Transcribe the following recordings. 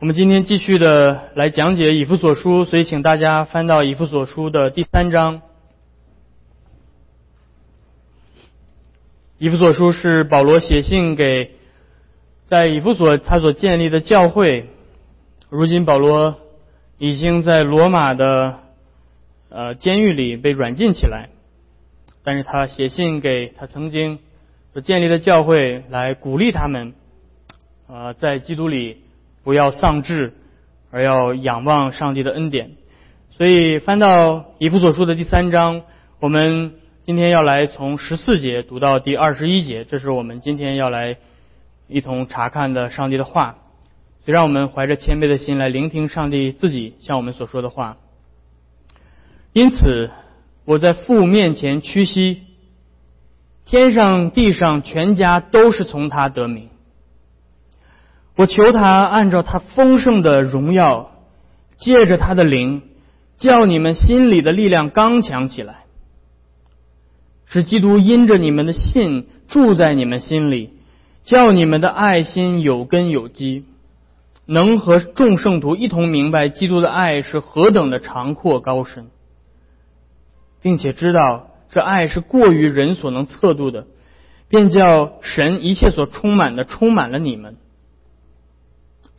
我们今天继续的来讲解以弗所书，所以请大家翻到以弗所书的第三章。以弗所书是保罗写信给在以弗所他所建立的教会。如今保罗已经在罗马的呃监狱里被软禁起来，但是他写信给他曾经所建立的教会，来鼓励他们啊在基督里。不要丧志，而要仰望上帝的恩典。所以翻到以弗所书的第三章，我们今天要来从十四节读到第二十一节，这是我们今天要来一同查看的上帝的话。所以让我们怀着谦卑的心来聆听上帝自己向我们所说的话。因此，我在父面前屈膝，天上地上全家都是从他得名。我求他按照他丰盛的荣耀，借着他的灵，叫你们心里的力量刚强起来，使基督因着你们的信住在你们心里，叫你们的爱心有根有基，能和众圣徒一同明白基督的爱是何等的长阔高深，并且知道这爱是过于人所能测度的，便叫神一切所充满的充满了你们。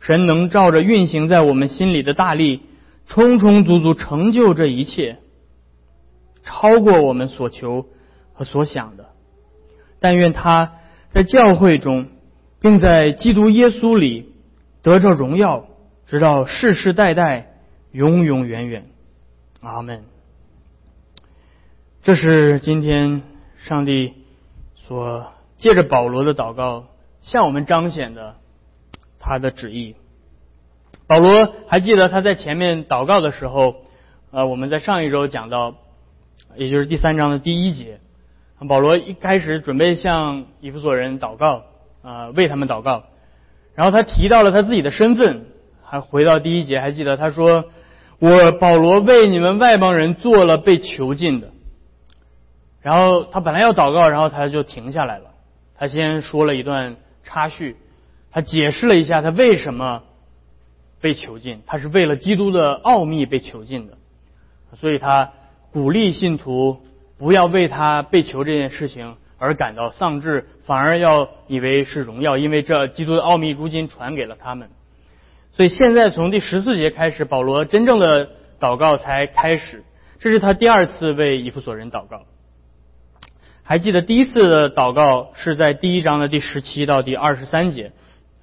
神能照着运行在我们心里的大力，充充足足成就这一切，超过我们所求和所想的。但愿他在教会中，并在基督耶稣里得着荣耀，直到世世代代，永永远远。阿门。这是今天上帝所借着保罗的祷告向我们彰显的。他的旨意，保罗还记得他在前面祷告的时候，呃，我们在上一周讲到，也就是第三章的第一节，保罗一开始准备向以弗所人祷告，啊，为他们祷告，然后他提到了他自己的身份，还回到第一节，还记得他说，我保罗为你们外邦人做了被囚禁的，然后他本来要祷告，然后他就停下来了，他先说了一段插叙。他解释了一下他为什么被囚禁，他是为了基督的奥秘被囚禁的，所以他鼓励信徒不要为他被囚这件事情而感到丧志，反而要以为是荣耀，因为这基督的奥秘如今传给了他们。所以现在从第十四节开始，保罗真正的祷告才开始，这是他第二次为以弗所人祷告。还记得第一次的祷告是在第一章的第十七到第二十三节。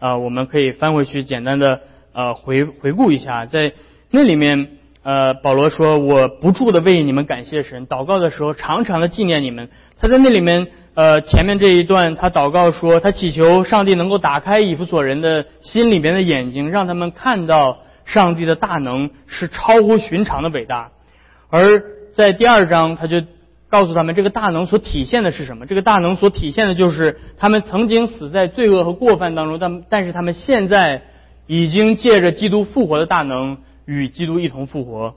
啊，我们可以翻回去，简单的呃回回顾一下，在那里面，呃，保罗说，我不住的为你们感谢神，祷告的时候常常的纪念你们。他在那里面，呃，前面这一段，他祷告说，他祈求上帝能够打开以弗所人的心里边的眼睛，让他们看到上帝的大能是超乎寻常的伟大。而在第二章，他就。告诉他们，这个大能所体现的是什么？这个大能所体现的就是他们曾经死在罪恶和过犯当中，但但是他们现在已经借着基督复活的大能，与基督一同复活，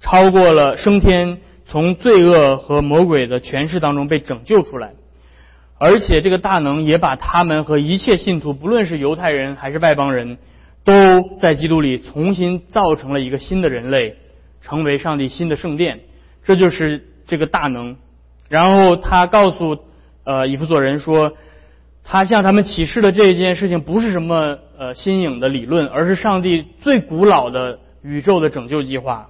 超过了升天，从罪恶和魔鬼的权势当中被拯救出来。而且这个大能也把他们和一切信徒，不论是犹太人还是外邦人，都在基督里重新造成了一个新的人类，成为上帝新的圣殿。这就是。这个大能，然后他告诉呃以弗所人说，他向他们启示的这一件事情不是什么呃新颖的理论，而是上帝最古老的宇宙的拯救计划，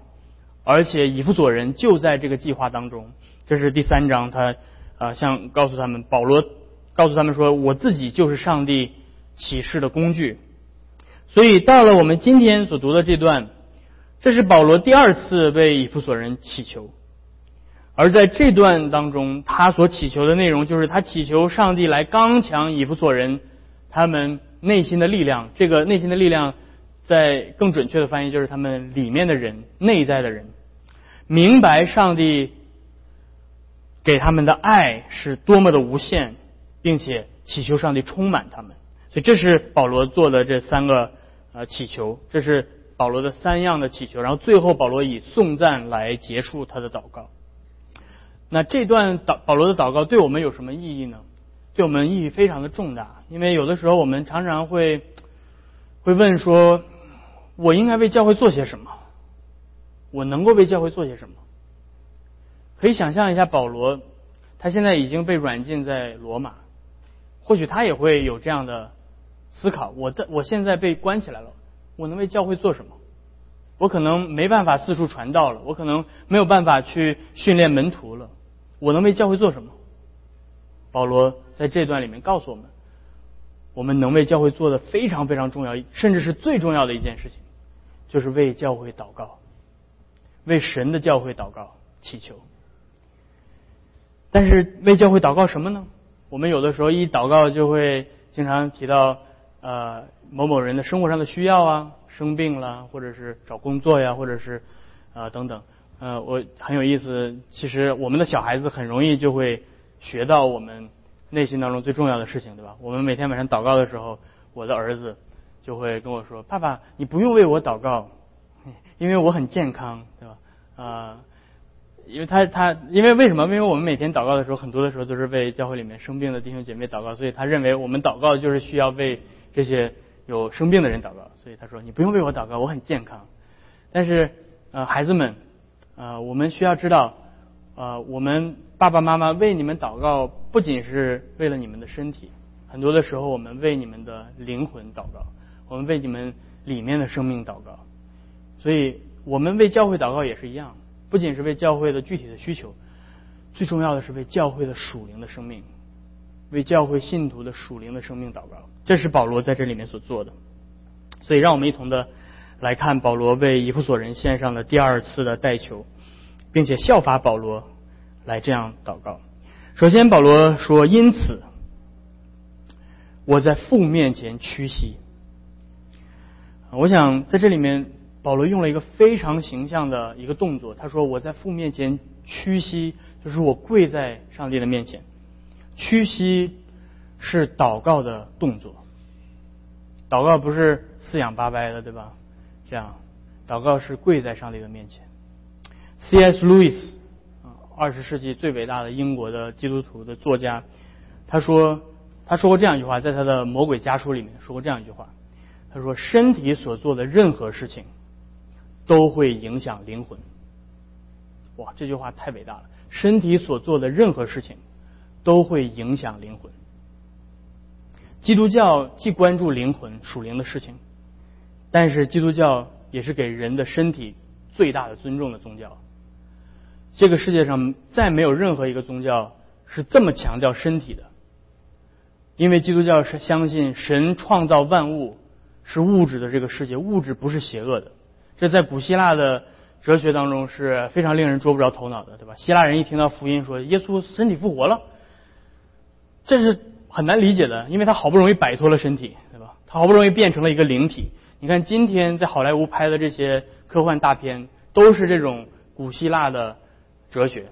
而且以弗所人就在这个计划当中。这是第三章，他啊向告诉他们，保罗告诉他们说，我自己就是上帝启示的工具。所以到了我们今天所读的这段，这是保罗第二次为以弗所人祈求。而在这段当中，他所祈求的内容就是他祈求上帝来刚强以弗所人他们内心的力量。这个内心的力量，在更准确的翻译就是他们里面的人、内在的人，明白上帝给他们的爱是多么的无限，并且祈求上帝充满他们。所以这是保罗做的这三个呃祈求，这是保罗的三样的祈求。然后最后保罗以颂赞来结束他的祷告。那这段祷保罗的祷告对我们有什么意义呢？对我们意义非常的重大，因为有的时候我们常常会会问说，我应该为教会做些什么？我能够为教会做些什么？可以想象一下，保罗他现在已经被软禁在罗马，或许他也会有这样的思考：我的我现在被关起来了，我能为教会做什么？我可能没办法四处传道了，我可能没有办法去训练门徒了，我能为教会做什么？保罗在这段里面告诉我们，我们能为教会做的非常非常重要，甚至是最重要的一件事情，就是为教会祷告，为神的教会祷告祈求。但是为教会祷告什么呢？我们有的时候一祷告就会经常提到呃某某人的生活上的需要啊。生病了，或者是找工作呀，或者是啊等等，呃，我很有意思。其实我们的小孩子很容易就会学到我们内心当中最重要的事情，对吧？我们每天晚上祷告的时候，我的儿子就会跟我说：“爸爸，你不用为我祷告，因为我很健康，对吧？”啊，因为他他因为为什么？因为我们每天祷告的时候，很多的时候都是为教会里面生病的弟兄姐妹祷告，所以他认为我们祷告就是需要为这些。有生病的人祷告，所以他说：“你不用为我祷告，我很健康。”但是，呃，孩子们，呃，我们需要知道，呃，我们爸爸妈妈为你们祷告，不仅是为了你们的身体，很多的时候我们为你们的灵魂祷告，我们为你们里面的生命祷告。所以，我们为教会祷告也是一样，不仅是为教会的具体的需求，最重要的是为教会的属灵的生命。为教会信徒的属灵的生命祷告，这是保罗在这里面所做的。所以，让我们一同的来看保罗为以弗所人献上的第二次的代求，并且效法保罗来这样祷告。首先，保罗说：“因此，我在父面前屈膝。”我想在这里面，保罗用了一个非常形象的一个动作。他说：“我在父面前屈膝，就是我跪在上帝的面前。”屈膝是祷告的动作，祷告不是四仰八歪的，对吧？这样，祷告是跪在上帝的面前。C.S. Lewis 啊，二十世纪最伟大的英国的基督徒的作家，他说，他说过这样一句话，在他的《魔鬼家书》里面说过这样一句话，他说：“身体所做的任何事情都会影响灵魂。”哇，这句话太伟大了！身体所做的任何事情。都会影响灵魂。基督教既关注灵魂属灵的事情，但是基督教也是给人的身体最大的尊重的宗教。这个世界上再没有任何一个宗教是这么强调身体的，因为基督教是相信神创造万物是物质的这个世界，物质不是邪恶的。这在古希腊的哲学当中是非常令人捉不着头脑的，对吧？希腊人一听到福音说耶稣身体复活了。这是很难理解的，因为他好不容易摆脱了身体，对吧？他好不容易变成了一个灵体。你看今天在好莱坞拍的这些科幻大片，都是这种古希腊的哲学。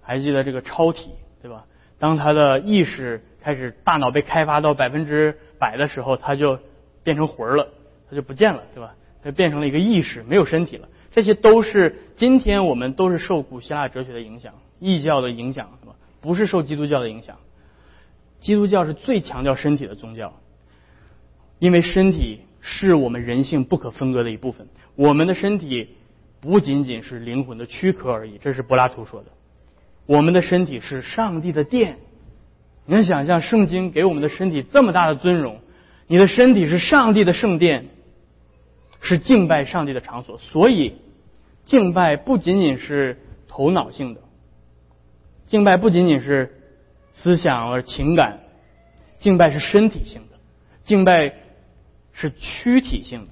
还记得这个超体，对吧？当他的意识开始大脑被开发到百分之百的时候，他就变成魂儿了，他就不见了，对吧？他变成了一个意识，没有身体了。这些都是今天我们都是受古希腊哲学的影响、异教的影响，是吧？不是受基督教的影响。基督教是最强调身体的宗教，因为身体是我们人性不可分割的一部分。我们的身体不仅仅是灵魂的躯壳而已，这是柏拉图说的。我们的身体是上帝的殿。你能想象圣经给我们的身体这么大的尊荣？你的身体是上帝的圣殿，是敬拜上帝的场所。所以，敬拜不仅仅是头脑性的，敬拜不仅仅是。思想和情感，敬拜是身体性的，敬拜是躯体性的。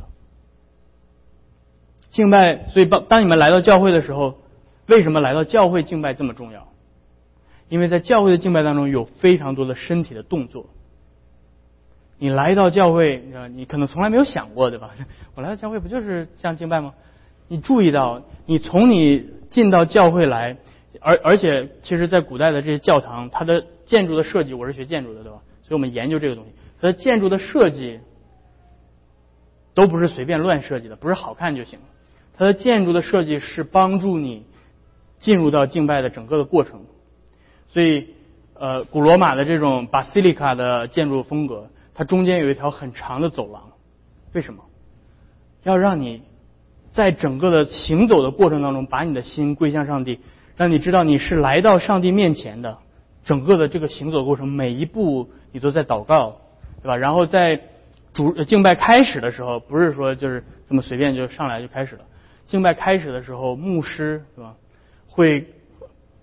敬拜，所以当当你们来到教会的时候，为什么来到教会敬拜这么重要？因为在教会的敬拜当中有非常多的身体的动作。你来到教会，你可能从来没有想过，对吧？我来到教会不就是这样敬拜吗？你注意到，你从你进到教会来。而而且，其实，在古代的这些教堂，它的建筑的设计，我是学建筑的，对吧？所以我们研究这个东西，它的建筑的设计都不是随便乱设计的，不是好看就行。它的建筑的设计是帮助你进入到敬拜的整个的过程。所以，呃，古罗马的这种巴西利卡的建筑风格，它中间有一条很长的走廊，为什么？要让你在整个的行走的过程当中，把你的心归向上帝，让你知道你是来到上帝面前的。整个的这个行走过程，每一步你都在祷告，对吧？然后在主敬拜开始的时候，不是说就是这么随便就上来就开始了。敬拜开始的时候，牧师是吧？会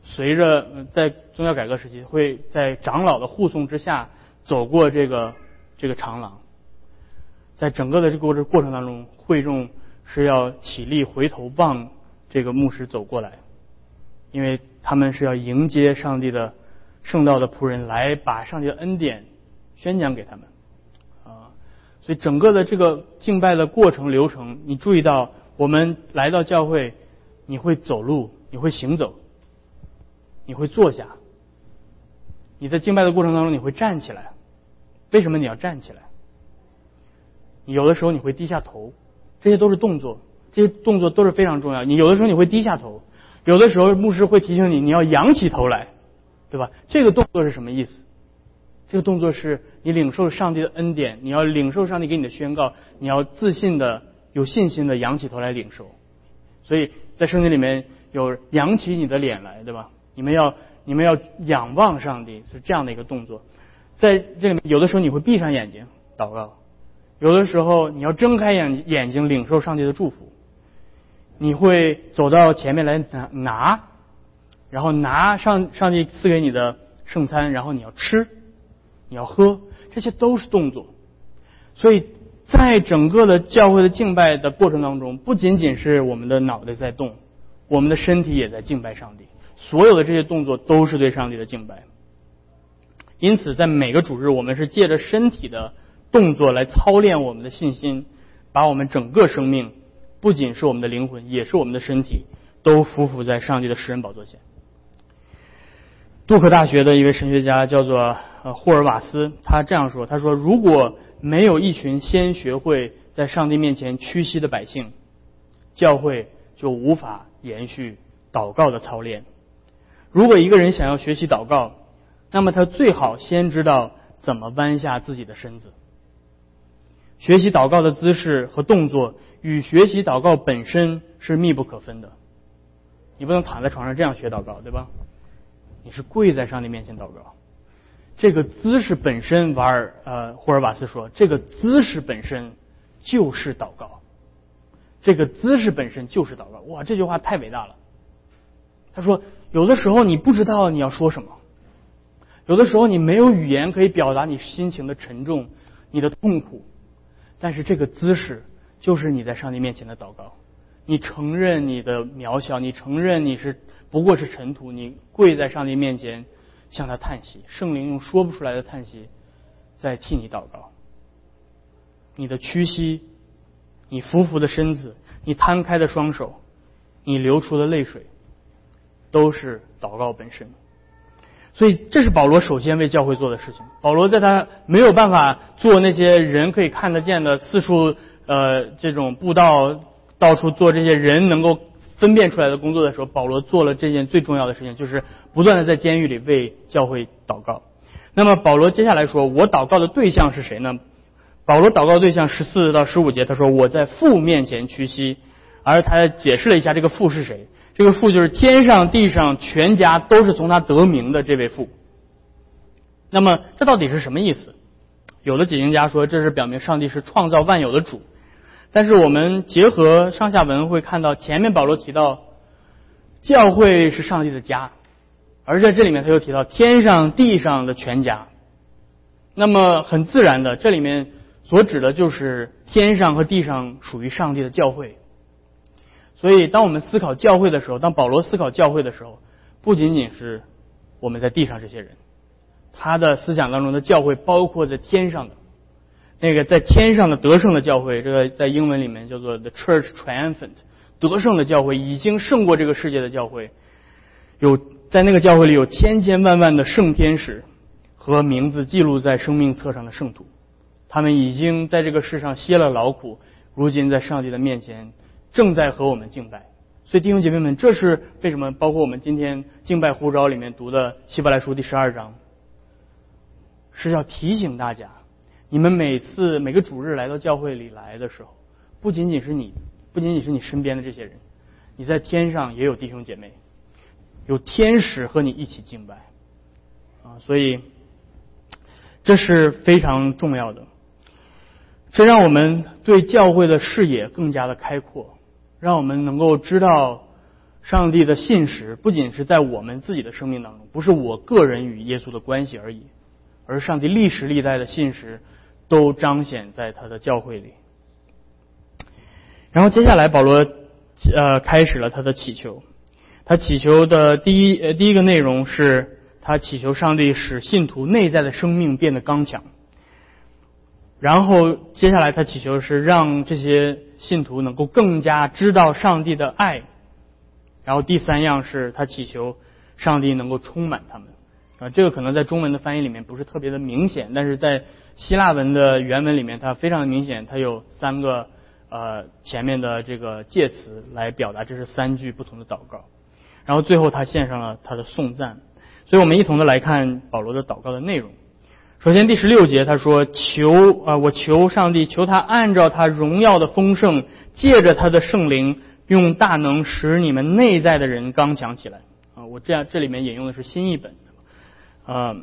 随着在宗教改革时期，会在长老的护送之下走过这个这个长廊。在整个的这个过程过程当中，会众是要起立回头望这个牧师走过来，因为他们是要迎接上帝的圣道的仆人来把上帝的恩典宣讲给他们。所以整个的这个敬拜的过程流程，你注意到，我们来到教会，你会走路，你会行走，你会坐下，你在敬拜的过程当中你会站起来。为什么你要站起来？有的时候你会低下头，这些都是动作，这些动作都是非常重要。你有的时候你会低下头，有的时候牧师会提醒你，你要仰起头来，对吧？这个动作是什么意思？这个动作是你领受上帝的恩典，你要领受上帝给你的宣告，你要自信的、有信心的仰起头来领受。所以在圣经里面有扬起你的脸来，对吧？你们要你们要仰望上帝，是这样的一个动作。在这里面，有的时候你会闭上眼睛祷告。有的时候你要睁开眼眼睛领受上帝的祝福，你会走到前面来拿拿，然后拿上上帝赐给你的圣餐，然后你要吃，你要喝，这些都是动作。所以在整个的教会的敬拜的过程当中，不仅仅是我们的脑袋在动，我们的身体也在敬拜上帝。所有的这些动作都是对上帝的敬拜。因此，在每个主日，我们是借着身体的。动作来操练我们的信心，把我们整个生命，不仅是我们的灵魂，也是我们的身体，都匍匐在上帝的诗人宝座前。杜克大学的一位神学家叫做呃霍尔瓦斯，他这样说：“他说，如果没有一群先学会在上帝面前屈膝的百姓，教会就无法延续祷告的操练。如果一个人想要学习祷告，那么他最好先知道怎么弯下自己的身子。”学习祷告的姿势和动作与学习祷告本身是密不可分的。你不能躺在床上这样学祷告，对吧？你是跪在上帝面前祷告。这个姿势本身，瓦尔呃霍尔瓦斯说，这个姿势本身就是祷告。这个姿势本身就是祷告。哇，这句话太伟大了。他说，有的时候你不知道你要说什么，有的时候你没有语言可以表达你心情的沉重、你的痛苦。但是这个姿势就是你在上帝面前的祷告，你承认你的渺小，你承认你是不过是尘土，你跪在上帝面前向他叹息，圣灵用说不出来的叹息在替你祷告。你的屈膝，你匍匐的身子，你摊开的双手，你流出的泪水，都是祷告本身。所以，这是保罗首先为教会做的事情。保罗在他没有办法做那些人可以看得见的四处呃这种步道，到处做这些人能够分辨出来的工作的时候，保罗做了这件最重要的事情，就是不断的在监狱里为教会祷告。那么，保罗接下来说，我祷告的对象是谁呢？保罗祷告对象十四到十五节，他说我在父面前屈膝，而他解释了一下这个父是谁。这个父就是天上地上全家都是从他得名的这位父。那么这到底是什么意思？有的解经家说这是表明上帝是创造万有的主，但是我们结合上下文会看到，前面保罗提到教会是上帝的家，而在这里面他又提到天上地上的全家。那么很自然的，这里面所指的就是天上和地上属于上帝的教会。所以，当我们思考教会的时候，当保罗思考教会的时候，不仅仅是我们在地上这些人，他的思想当中的教会包括在天上的那个在天上的得胜的教会。这个在英文里面叫做 the church triumphant，得胜的教会，已经胜过这个世界的教会。有在那个教会里有千千万万的圣天使和名字记录在生命册上的圣徒，他们已经在这个世上歇了劳苦，如今在上帝的面前。正在和我们敬拜，所以弟兄姐妹们，这是为什么？包括我们今天敬拜呼召里面读的希伯来书第十二章，是要提醒大家，你们每次每个主日来到教会里来的时候，不仅仅是你，不仅仅是你身边的这些人，你在天上也有弟兄姐妹，有天使和你一起敬拜啊，所以这是非常重要的。这让我们对教会的视野更加的开阔，让我们能够知道上帝的信实不仅是在我们自己的生命当中，不是我个人与耶稣的关系而已，而上帝历史历代的信实都彰显在他的教会里。然后接下来保罗呃开始了他的祈求，他祈求的第一呃第一个内容是他祈求上帝使信徒内在的生命变得刚强。然后接下来他祈求是让这些信徒能够更加知道上帝的爱。然后第三样是他祈求上帝能够充满他们。啊，这个可能在中文的翻译里面不是特别的明显，但是在希腊文的原文里面，它非常的明显，它有三个呃前面的这个介词来表达这是三句不同的祷告。然后最后他献上了他的颂赞。所以我们一同的来看保罗的祷告的内容。首先，第十六节他说：“求啊，我求上帝，求他按照他荣耀的丰盛，借着他的圣灵，用大能使你们内在的人刚强起来。”啊，我这样这里面引用的是新译本。啊，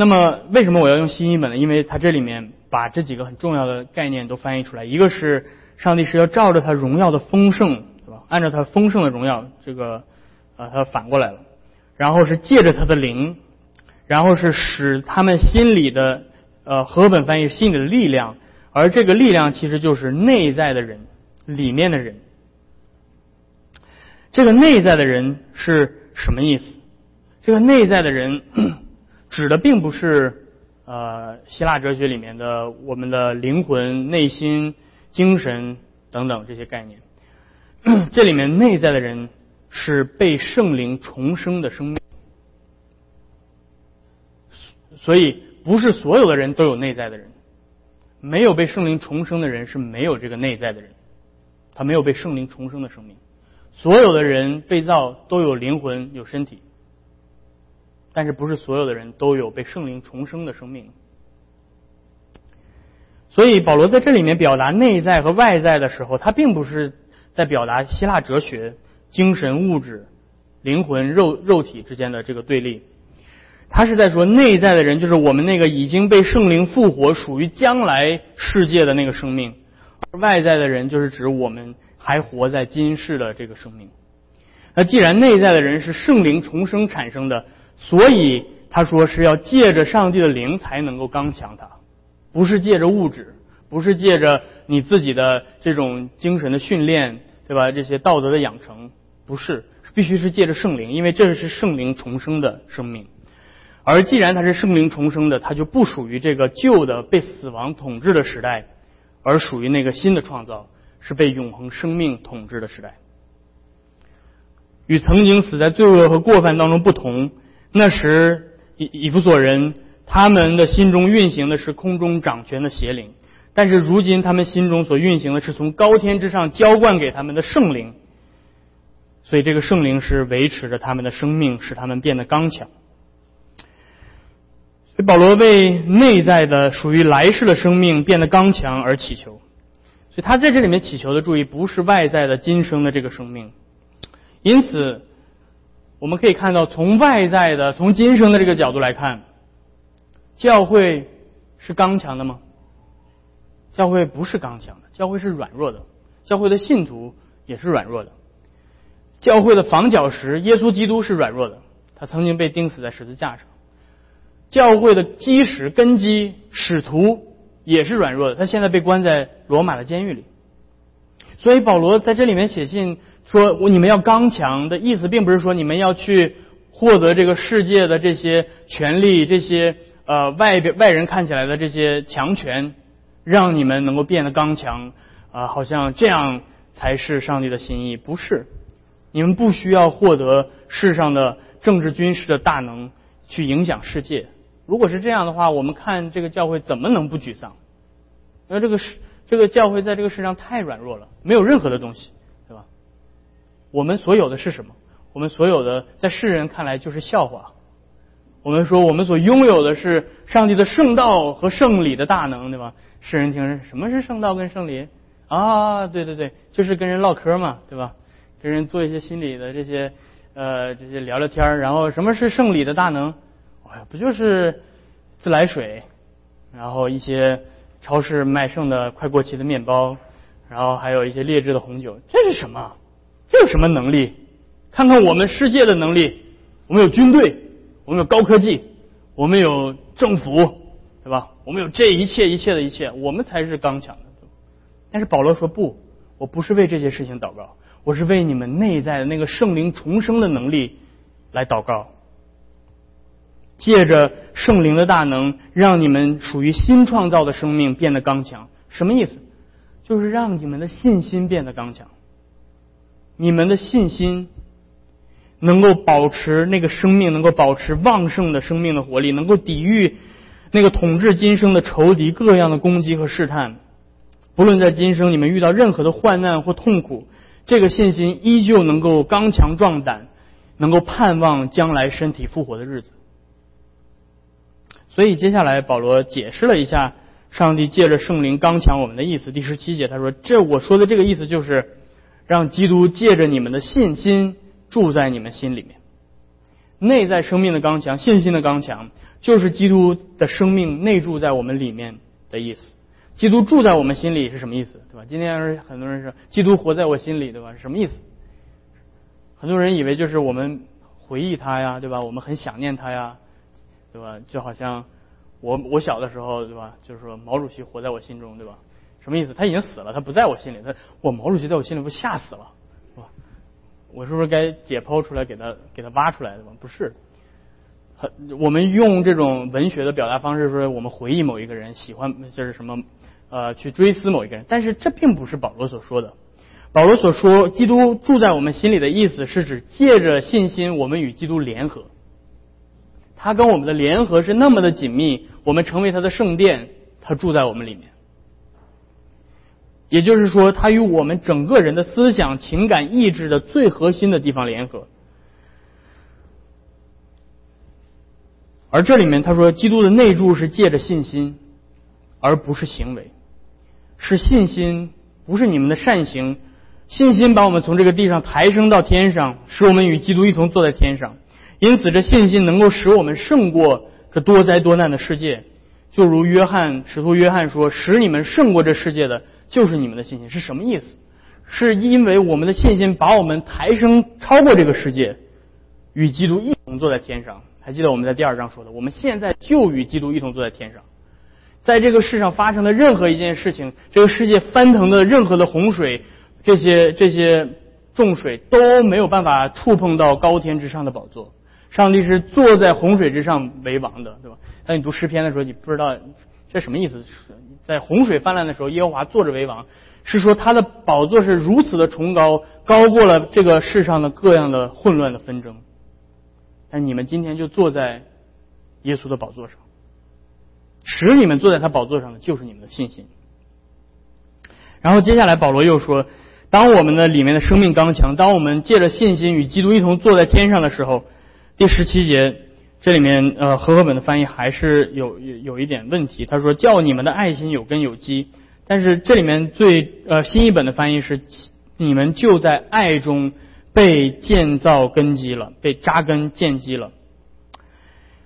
那么为什么我要用新译本呢？因为它这里面把这几个很重要的概念都翻译出来。一个是上帝是要照着他荣耀的丰盛，对吧？按照他丰盛的荣耀，这个啊，他反过来了。然后是借着他的灵。然后是使他们心里的，呃，和本翻译心里的力量，而这个力量其实就是内在的人，里面的人。这个内在的人是什么意思？这个内在的人指的并不是呃希腊哲学里面的我们的灵魂、内心、精神等等这些概念。这里面内在的人是被圣灵重生的生命。所以，不是所有的人都有内在的人，没有被圣灵重生的人是没有这个内在的人，他没有被圣灵重生的生命。所有的人被造都有灵魂有身体，但是不是所有的人都有被圣灵重生的生命。所以保罗在这里面表达内在和外在的时候，他并不是在表达希腊哲学精神、物质、灵魂、肉肉体之间的这个对立。他是在说内在的人，就是我们那个已经被圣灵复活、属于将来世界的那个生命；而外在的人，就是指我们还活在今世的这个生命。那既然内在的人是圣灵重生产生的，所以他说是要借着上帝的灵才能够刚强，他不是借着物质，不是借着你自己的这种精神的训练，对吧？这些道德的养成，不是，必须是借着圣灵，因为这是圣灵重生的生命。而既然它是圣灵重生的，它就不属于这个旧的被死亡统治的时代，而属于那个新的创造，是被永恒生命统治的时代。与曾经死在罪恶和过犯当中不同，那时以以弗所人他们的心中运行的是空中掌权的邪灵，但是如今他们心中所运行的是从高天之上浇灌给他们的圣灵，所以这个圣灵是维持着他们的生命，使他们变得刚强。所以保罗为内在的属于来世的生命变得刚强而祈求，所以他在这里面祈求的注意不是外在的今生的这个生命。因此，我们可以看到，从外在的、从今生的这个角度来看，教会是刚强的吗？教会不是刚强的，教会是软弱的。教会的信徒也是软弱的。教会的房角石耶稣基督是软弱的，他曾经被钉死在十字架上。教会的基石根基使徒也是软弱的，他现在被关在罗马的监狱里。所以保罗在这里面写信说：“我你们要刚强。”的意思并不是说你们要去获得这个世界的这些权利、这些呃外边外人看起来的这些强权，让你们能够变得刚强啊，好像这样才是上帝的心意。不是，你们不需要获得世上的政治军事的大能去影响世界。如果是这样的话，我们看这个教会怎么能不沮丧？因为这个世这个教会在这个世上太软弱了，没有任何的东西，我们所有的是什么？我们所有的在世人看来就是笑话。我们说我们所拥有的是上帝的圣道和圣礼的大能，对吧？世人听什么是圣道跟圣礼啊，对对对，就是跟人唠嗑嘛，对吧？跟人做一些心理的这些呃这些聊聊天然后什么是圣礼的大能？哎，不就是自来水，然后一些超市卖剩的快过期的面包，然后还有一些劣质的红酒，这是什么？这有什么能力？看看我们世界的能力，我们有军队，我们有高科技，我们有政府，对吧？我们有这一切一切的一切，我们才是刚强的。但是保罗说不，我不是为这些事情祷告，我是为你们内在的那个圣灵重生的能力来祷告，借着圣灵的大能，让你们属于新创造的生命变得刚强。什么意思？就是让你们的信心变得刚强，你们的信心。能够保持那个生命，能够保持旺盛的生命的活力，能够抵御那个统治今生的仇敌各样的攻击和试探。不论在今生你们遇到任何的患难或痛苦，这个信心依旧能够刚强壮胆，能够盼望将来身体复活的日子。所以接下来保罗解释了一下上帝借着圣灵刚强我们的意思。第十七节他说：“这我说的这个意思就是让基督借着你们的信心。”住在你们心里面，内在生命的刚强，信心的刚强，就是基督的生命内住在我们里面的意思。基督住在我们心里是什么意思？对吧？今天很多人说基督活在我心里，对吧？什么意思？很多人以为就是我们回忆他呀，对吧？我们很想念他呀，对吧？就好像我我小的时候，对吧？就是说毛主席活在我心中，对吧？什么意思？他已经死了，他不在我心里。他我毛主席在我心里，不吓死了，是吧？我是不是该解剖出来给他给他挖出来的吗？不是，很我们用这种文学的表达方式说，我们回忆某一个人，喜欢就是什么呃去追思某一个人，但是这并不是保罗所说的。保罗所说，基督住在我们心里的意思是指借着信心，我们与基督联合，他跟我们的联合是那么的紧密，我们成为他的圣殿，他住在我们里面。也就是说，它与我们整个人的思想、情感、意志的最核心的地方联合。而这里面他说，基督的内住是借着信心，而不是行为，是信心，不是你们的善行。信心把我们从这个地上抬升到天上，使我们与基督一同坐在天上。因此，这信心能够使我们胜过这多灾多难的世界。就如约翰使徒约翰说：“使你们胜过这世界的。”就是你们的信心是什么意思？是因为我们的信心把我们抬升超过这个世界，与基督一同坐在天上。还记得我们在第二章说的，我们现在就与基督一同坐在天上。在这个世上发生的任何一件事情，这个世界翻腾的任何的洪水，这些这些重水都没有办法触碰到高天之上的宝座。上帝是坐在洪水之上为王的，对吧？当你读诗篇的时候，你不知道这什么意思。在洪水泛滥的时候，耶和华坐着为王，是说他的宝座是如此的崇高，高过了这个世上的各样的混乱的纷争。但你们今天就坐在耶稣的宝座上，使你们坐在他宝座上的就是你们的信心。然后接下来保罗又说，当我们的里面的生命刚强，当我们借着信心与基督一同坐在天上的时候，第十七节。这里面呃和合本的翻译还是有有有一点问题。他说叫你们的爱心有根有基，但是这里面最呃新译本的翻译是你们就在爱中被建造根基了，被扎根建基了。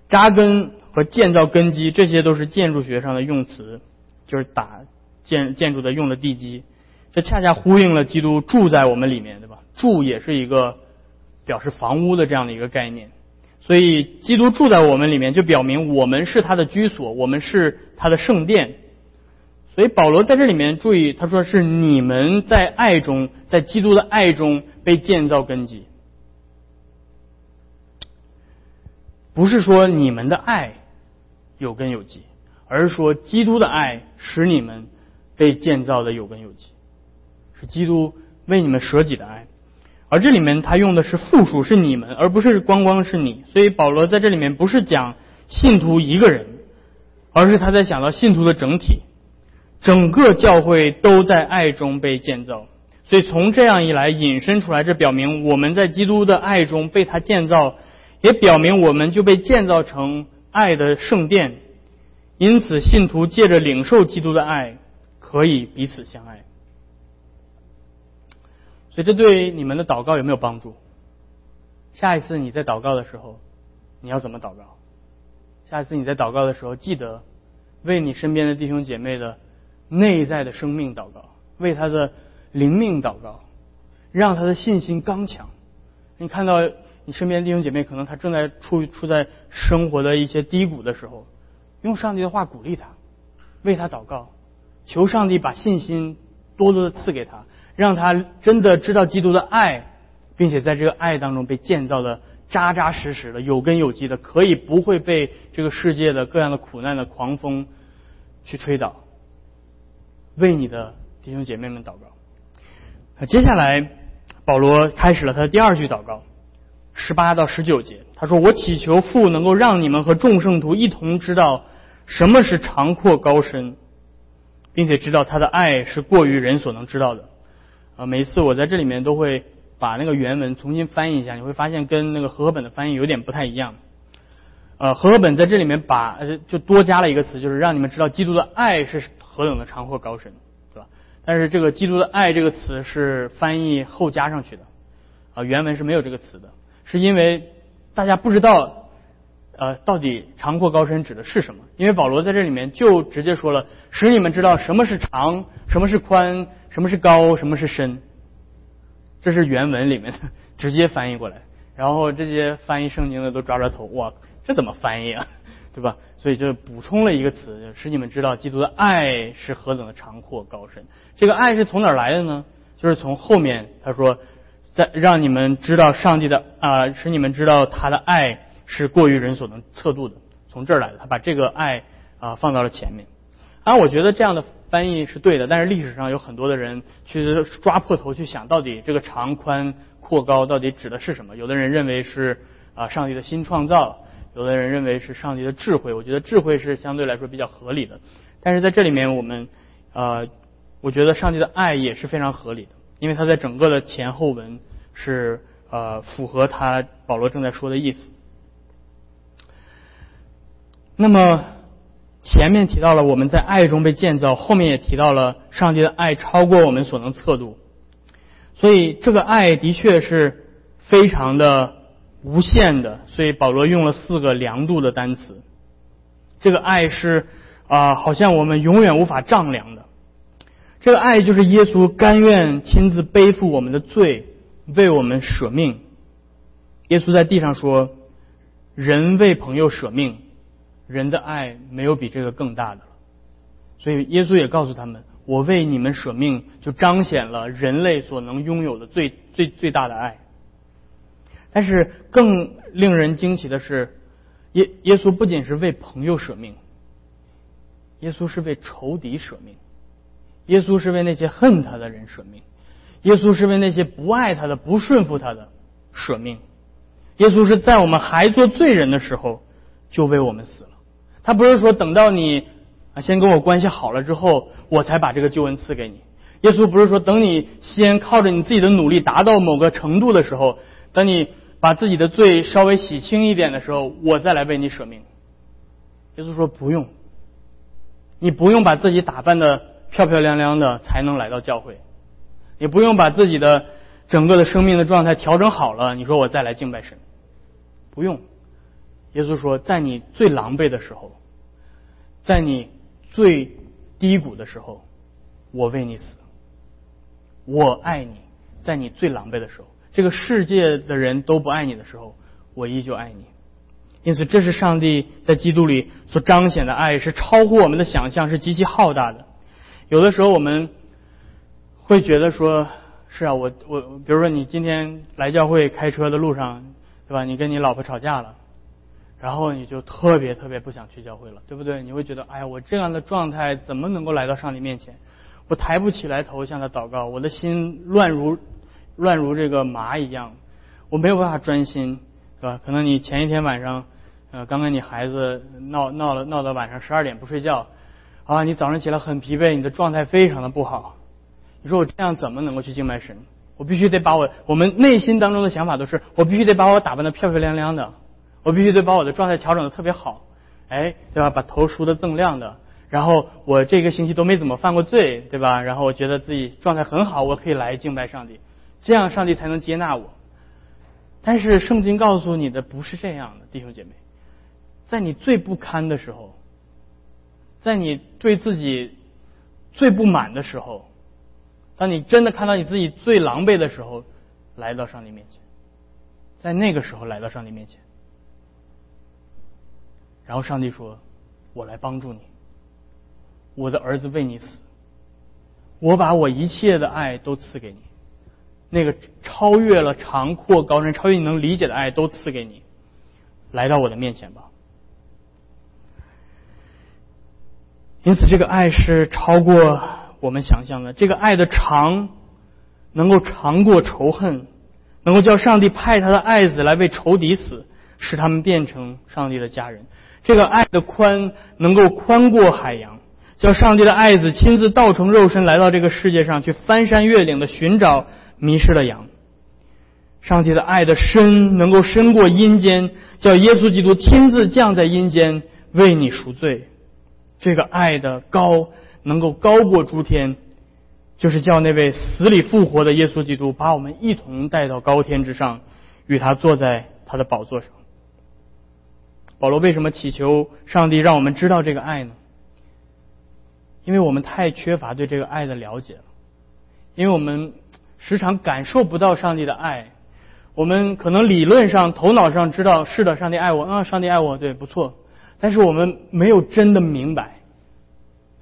扎根和建造根基这些都是建筑学上的用词，就是打建建筑的用的地基。这恰恰呼应了基督住在我们里面，对吧？住也是一个表示房屋的这样的一个概念。所以，基督住在我们里面，就表明我们是他的居所，我们是他的圣殿。所以，保罗在这里面注意，他说是你们在爱中，在基督的爱中被建造根基，不是说你们的爱有根有基，而是说基督的爱使你们被建造的有根有基，是基督为你们舍己的爱。而这里面他用的是复数，是你们，而不是光光是你。所以保罗在这里面不是讲信徒一个人，而是他在讲到信徒的整体，整个教会都在爱中被建造。所以从这样一来引申出来，这表明我们在基督的爱中被他建造，也表明我们就被建造成爱的圣殿。因此，信徒借着领受基督的爱，可以彼此相爱。所以这对你们的祷告有没有帮助？下一次你在祷告的时候，你要怎么祷告？下一次你在祷告的时候，记得为你身边的弟兄姐妹的内在的生命祷告，为他的灵命祷告，让他的信心刚强。你看到你身边的弟兄姐妹可能他正在处处在生活的一些低谷的时候，用上帝的话鼓励他，为他祷告，求上帝把信心多多的赐给他，让他真的知道基督的爱，并且在这个爱当中被建造的。扎扎实实的、有根有基的，可以不会被这个世界的各样的苦难的狂风去吹倒。为你的弟兄姐妹们祷告。那接下来，保罗开始了他的第二句祷告，十八到十九节，他说：“我祈求父能够让你们和众圣徒一同知道什么是长阔高深，并且知道他的爱是过于人所能知道的。”啊，每一次我在这里面都会。把那个原文重新翻译一下，你会发现跟那个和合本的翻译有点不太一样。呃，和合本在这里面把呃就多加了一个词，就是让你们知道基督的爱是何等的长阔高深，对吧？但是这个基督的爱这个词是翻译后加上去的，啊，原文是没有这个词的，是因为大家不知道呃到底长阔高深指的是什么，因为保罗在这里面就直接说了，使你们知道什么是长，什么是宽，什么是高，什么是深。这是原文里面的 直接翻译过来，然后这些翻译圣经的都抓抓头，哇，这怎么翻译啊？对吧？所以就补充了一个词，使你们知道基督的爱是何等的长阔高深。这个爱是从哪儿来的呢？就是从后面他说，在让你们知道上帝的啊，使你们知道他的爱是过于人所能测度的，从这儿来的。他把这个爱啊放到了前面。啊，我觉得这样的。翻译是对的，但是历史上有很多的人去抓破头去想到底这个长宽阔高到底指的是什么？有的人认为是啊上帝的新创造，有的人认为是上帝的智慧。我觉得智慧是相对来说比较合理的，但是在这里面我们呃，我觉得上帝的爱也是非常合理的，因为他在整个的前后文是呃符合他保罗正在说的意思。那么。前面提到了我们在爱中被建造，后面也提到了上帝的爱超过我们所能测度，所以这个爱的确是非常的无限的。所以保罗用了四个量度的单词，这个爱是啊，好像我们永远无法丈量的。这个爱就是耶稣甘愿亲自背负我们的罪，为我们舍命。耶稣在地上说：“人为朋友舍命。”人的爱没有比这个更大的了，所以耶稣也告诉他们：“我为你们舍命，就彰显了人类所能拥有的最最最大的爱。”但是更令人惊奇的是，耶耶稣不仅是为朋友舍命，耶稣是为仇敌舍命，耶稣是为那些恨他的人舍命，耶稣是为那些不爱他的、不顺服他的舍命，耶稣是在我们还做罪人的时候就为我们死了。他不是说等到你啊先跟我关系好了之后，我才把这个救恩赐给你。耶稣不是说等你先靠着你自己的努力达到某个程度的时候，等你把自己的罪稍微洗清一点的时候，我再来为你舍命。耶稣说不用，你不用把自己打扮的漂漂亮亮的才能来到教会，也不用把自己的整个的生命的状态调整好了，你说我再来敬拜神，不用。耶稣说，在你最狼狈的时候，在你最低谷的时候，我为你死。我爱你，在你最狼狈的时候，这个世界的人都不爱你的时候，我依旧爱你。因此，这是上帝在基督里所彰显的爱，是超乎我们的想象，是极其浩大的。有的时候，我们会觉得说，是啊，我我，比如说你今天来教会开车的路上，对吧？你跟你老婆吵架了。然后你就特别特别不想去教会了，对不对？你会觉得，哎呀，我这样的状态怎么能够来到上帝面前？我抬不起来头向他祷告，我的心乱如乱如这个麻一样，我没有办法专心，是吧？可能你前一天晚上，呃，刚跟你孩子闹闹了闹到晚上十二点不睡觉，啊，你早上起来很疲惫，你的状态非常的不好。你说我这样怎么能够去敬拜神？我必须得把我我们内心当中的想法都是，我必须得把我打扮的漂漂亮亮的。我必须得把我的状态调整的特别好，哎，对吧？把头梳的锃亮的，然后我这个星期都没怎么犯过罪，对吧？然后我觉得自己状态很好，我可以来敬拜上帝。这样上帝才能接纳我。但是圣经告诉你的不是这样的，弟兄姐妹，在你最不堪的时候，在你对自己最不满的时候，当你真的看到你自己最狼狈的时候，来到上帝面前，在那个时候来到上帝面前，然后上帝说：“我来帮助你，我的儿子为你死，我把我一切的爱都赐给你。”那个超越了长阔高深、超越你能理解的爱，都赐给你，来到我的面前吧。因此，这个爱是超过我们想象的。这个爱的长，能够长过仇恨，能够叫上帝派他的爱子来为仇敌死，使他们变成上帝的家人。这个爱的宽，能够宽过海洋，叫上帝的爱子亲自道成肉身来到这个世界上，去翻山越岭的寻找。迷失的羊，上帝的爱的深能够深过阴间，叫耶稣基督亲自降在阴间为你赎罪。这个爱的高能够高过诸天，就是叫那位死里复活的耶稣基督把我们一同带到高天之上，与他坐在他的宝座上。保罗为什么祈求上帝让我们知道这个爱呢？因为我们太缺乏对这个爱的了解了，因为我们。时常感受不到上帝的爱，我们可能理论上、头脑上知道是的，上帝爱我，啊，上帝爱我，对，不错。但是我们没有真的明白，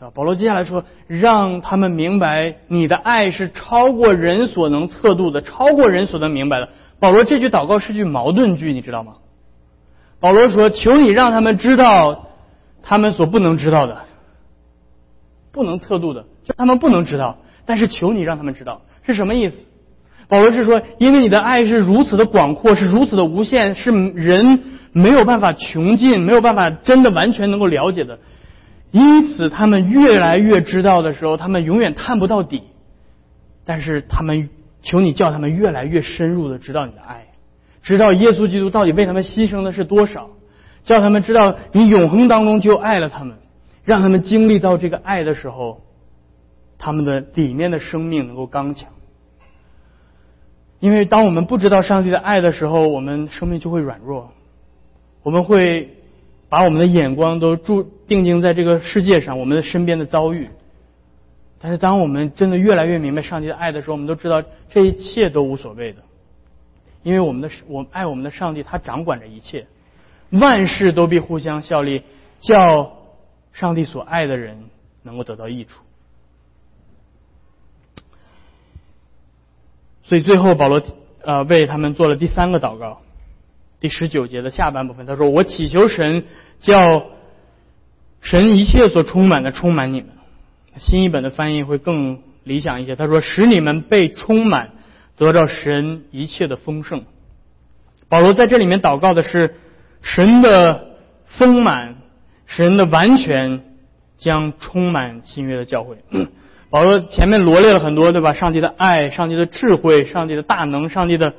啊，保罗接下来说，让他们明白你的爱是超过人所能测度的，超过人所能明白的。保罗这句祷告是句矛盾句，你知道吗？保罗说：“求你让他们知道他们所不能知道的，不能测度的，就他们不能知道，但是求你让他们知道。”是什么意思？保罗是说，因为你的爱是如此的广阔，是如此的无限，是人没有办法穷尽，没有办法真的完全能够了解的。因此，他们越来越知道的时候，他们永远探不到底。但是，他们求你叫他们越来越深入的知道你的爱，知道耶稣基督到底为他们牺牲的是多少，叫他们知道你永恒当中就爱了他们，让他们经历到这个爱的时候。他们的里面的生命能够刚强，因为当我们不知道上帝的爱的时候，我们生命就会软弱，我们会把我们的眼光都注定睛在这个世界上，我们的身边的遭遇。但是当我们真的越来越明白上帝的爱的时候，我们都知道这一切都无所谓的，因为我们的我爱我们的上帝，他掌管着一切，万事都必互相效力，叫上帝所爱的人能够得到益处。所以最后保罗呃为他们做了第三个祷告，第十九节的下半部分，他说：“我祈求神叫神一切所充满的充满你们。”新一本的翻译会更理想一些，他说：“使你们被充满，得到神一切的丰盛。”保罗在这里面祷告的是神的丰满，神的完全将充满新约的教会。保罗前面罗列了很多，对吧？上帝的爱，上帝的智慧，上帝的大能，上帝的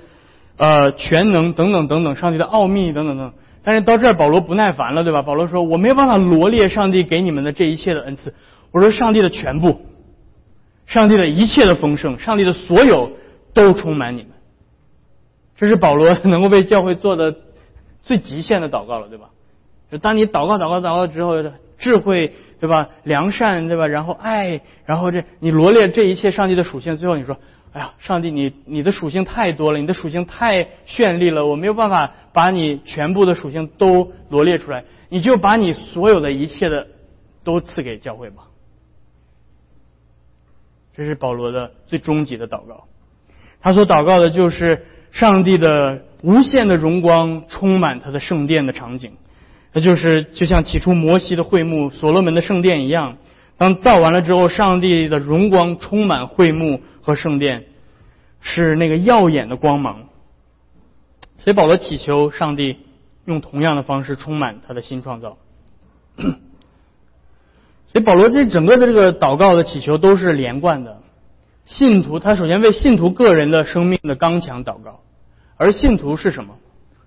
呃全能等等等等，上帝的奥秘等等等。但是到这儿，保罗不耐烦了，对吧？保罗说：“我没有办法罗列上帝给你们的这一切的恩赐。”我说：“上帝的全部，上帝的一切的丰盛，上帝的所有都充满你们。”这是保罗 能够为教会做的最极限的祷告了，对吧？就当你祷告、祷告、祷告之后，智慧。对吧？良善，对吧？然后爱，然后这你罗列这一切上帝的属性，最后你说，哎呀，上帝，你你的属性太多了，你的属性太绚丽了，我没有办法把你全部的属性都罗列出来，你就把你所有的一切的都赐给教会吧。这是保罗的最终极的祷告，他所祷告的就是上帝的无限的荣光充满他的圣殿的场景。那就是就像起初摩西的会幕、所罗门的圣殿一样，当造完了之后，上帝的荣光充满会幕和圣殿，是那个耀眼的光芒。所以保罗祈求上帝用同样的方式充满他的新创造。所以保罗这整个的这个祷告的祈求都是连贯的。信徒他首先为信徒个人的生命的刚强祷告，而信徒是什么？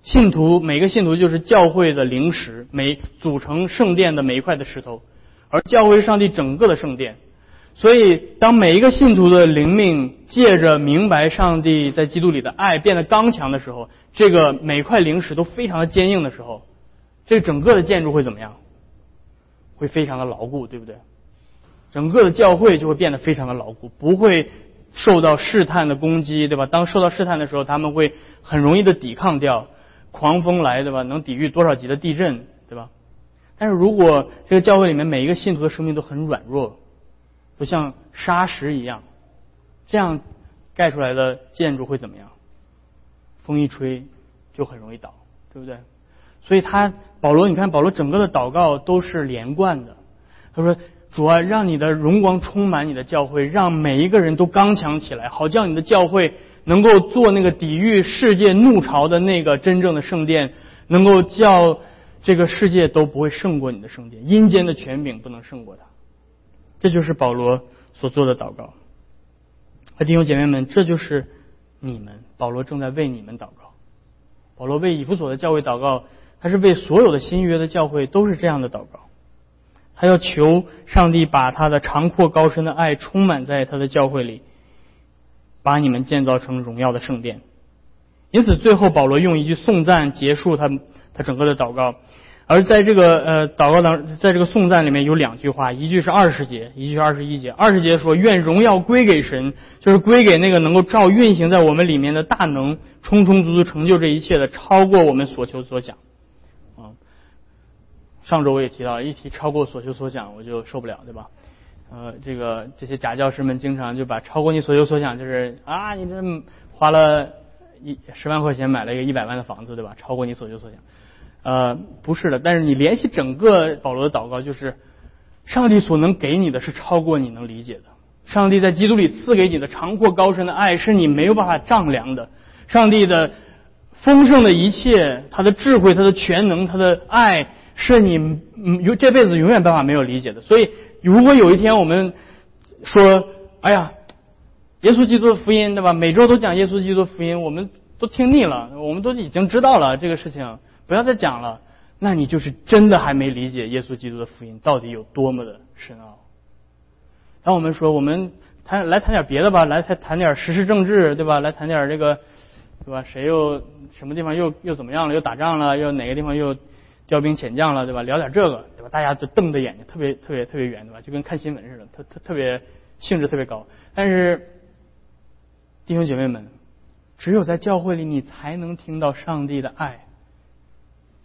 信徒每个信徒就是教会的灵石，每组成圣殿的每一块的石头，而教会上帝整个的圣殿，所以，当每一个信徒的灵命借着明白上帝在基督里的爱变得刚强的时候，这个每块灵石都非常的坚硬的时候，这整个的建筑会怎么样？会非常的牢固，对不对？整个的教会就会变得非常的牢固，不会受到试探的攻击，对吧？当受到试探的时候，他们会很容易的抵抗掉狂风来，对吧？能抵御多少级的地震，对吧？但是如果这个教会里面每一个信徒的生命都很软弱，不像沙石一样，这样盖出来的建筑会怎么样？风一吹就很容易倒，对不对？所以他保罗，你看保罗整个的祷告都是连贯的。他说：“主啊，让你的荣光充满你的教会，让每一个人都刚强起来，好叫你的教会能够做那个抵御世界怒潮的那个真正的圣殿，能够叫这个世界都不会胜过你的圣殿，阴间的权柄不能胜过他。”这就是保罗所做的祷告，弟兄姐妹们，这就是你们。保罗正在为你们祷告。保罗为以弗所的教会祷告，他是为所有的新约的教会都是这样的祷告。他要求上帝把他的长阔高深的爱充满在他的教会里，把你们建造成荣耀的圣殿。因此，最后保罗用一句颂赞结束他他整个的祷告。而在这个呃祷告当，在这个颂赞里面有两句话，一句是二十节，一句二十一节。二十节说：“愿荣耀归给神，就是归给那个能够照运行在我们里面的大能，充充足足成就这一切的，超过我们所求所想。”上周我也提到，一提超过所求所想，我就受不了，对吧？呃，这个这些假教师们经常就把超过你所求所想，就是啊，你这花了一十万块钱买了一个一百万的房子，对吧？超过你所求所想。呃，不是的，但是你联系整个保罗的祷告，就是上帝所能给你的是超过你能理解的。上帝在基督里赐给你的长阔高深的爱，是你没有办法丈量的。上帝的丰盛的一切，他的智慧，他的全能，他的爱，是你有这辈子永远办法没有理解的。所以，如果有一天我们说，哎呀，耶稣基督的福音，对吧？每周都讲耶稣基督的福音，我们都听腻了，我们都已经知道了这个事情。不要再讲了，那你就是真的还没理解耶稣基督的福音到底有多么的深奥。当我们说我们谈来谈点别的吧，来谈谈点时事政治，对吧？来谈点这个，对吧？谁又什么地方又又怎么样了？又打仗了？又哪个地方又调兵遣将了？对吧？聊点这个，对吧？大家就瞪着眼睛，特别特别特别圆，对吧？就跟看新闻似的，特特特别兴致特别高。但是弟兄姐妹们，只有在教会里，你才能听到上帝的爱。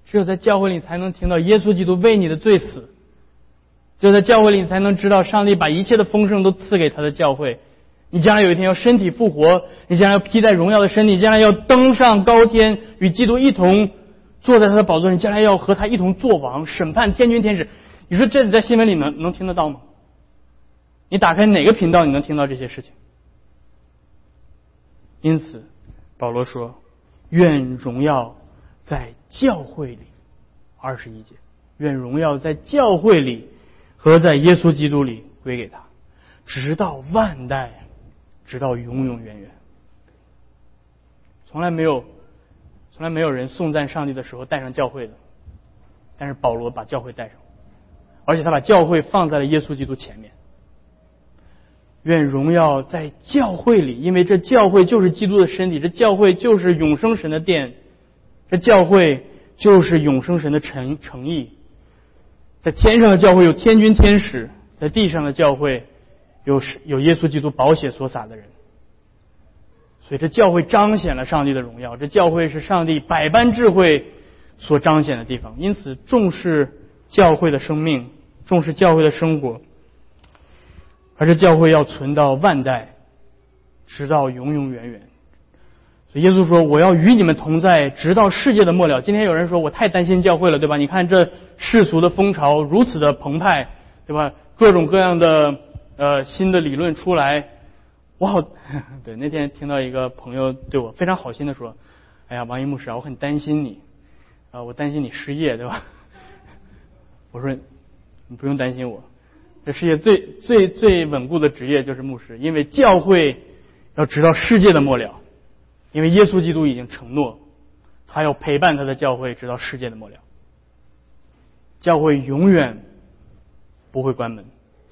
只有在教会里才能听到耶稣基督为你的罪死，只有在教会里才能知道上帝把一切的丰盛都赐给他的教会。你将来有一天要身体复活，你将来要披戴荣耀的身体，将来要登上高天，与基督一同坐在他的宝座上，将来要和他一同作王，审判天君天使。你说这你在新闻里能能听得到吗？你打开哪个频道你能听到这些事情？因此，保罗说：“愿荣耀。”在教会里，二十一节，愿荣耀在教会里和在耶稣基督里归给他，直到万代，直到永永远远。从来没有，从来没有人颂赞上帝的时候带上教会的，但是保罗把教会带上，而且他把教会放在了耶稣基督前面。愿荣耀在教会里，因为这教会就是基督的身体，这教会就是永生神的殿。这教会就是永生神的诚诚意，在天上的教会有天君天使，在地上的教会有有耶稣基督宝血所洒的人，所以这教会彰显了上帝的荣耀。这教会是上帝百般智慧所彰显的地方，因此重视教会的生命，重视教会的生活，而这教会要存到万代，直到永永远远。所以耶稣说：“我要与你们同在，直到世界的末了。”今天有人说我太担心教会了，对吧？你看这世俗的风潮如此的澎湃，对吧？各种各样的呃新的理论出来，我好对。那天听到一个朋友对我非常好心的说：“哎呀，王一牧师啊，我很担心你啊，我担心你失业，对吧？” 我说：“你不用担心我，这世界最最最稳固的职业就是牧师，因为教会要直到世界的末了。”因为耶稣基督已经承诺，他要陪伴他的教会直到世界的末了。教会永远不会关门，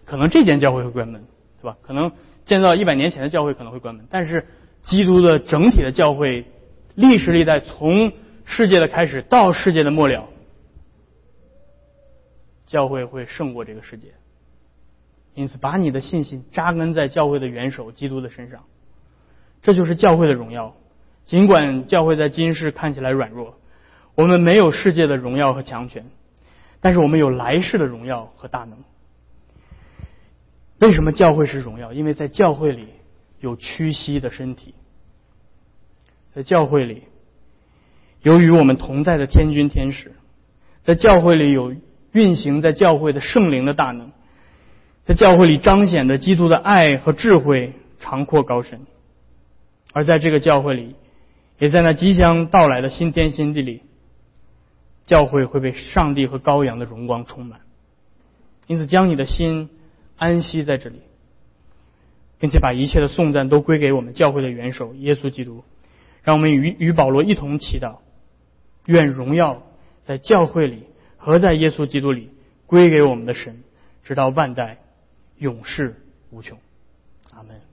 可能这间教会会关门，对吧？可能建造一百年前的教会可能会关门，但是基督的整体的教会，历史历代从世界的开始到世界的末了，教会会胜过这个世界。因此，把你的信心扎根在教会的元首基督的身上，这就是教会的荣耀。尽管教会在今世看起来软弱，我们没有世界的荣耀和强权，但是我们有来世的荣耀和大能。为什么教会是荣耀？因为在教会里有屈膝的身体，在教会里有与我们同在的天君天使，在教会里有运行在教会的圣灵的大能。在教会里彰显的基督的爱和智慧长阔高深，而在这个教会里，也在那即将到来的新天新地里，教会会被上帝和羔羊的荣光充满。因此，将你的心安息在这里，并且把一切的颂赞都归给我们教会的元首耶稣基督。让我们与与保罗一同祈祷，愿荣耀在教会里和在耶稣基督里归给我们的神，直到万代。永世无穷，阿门。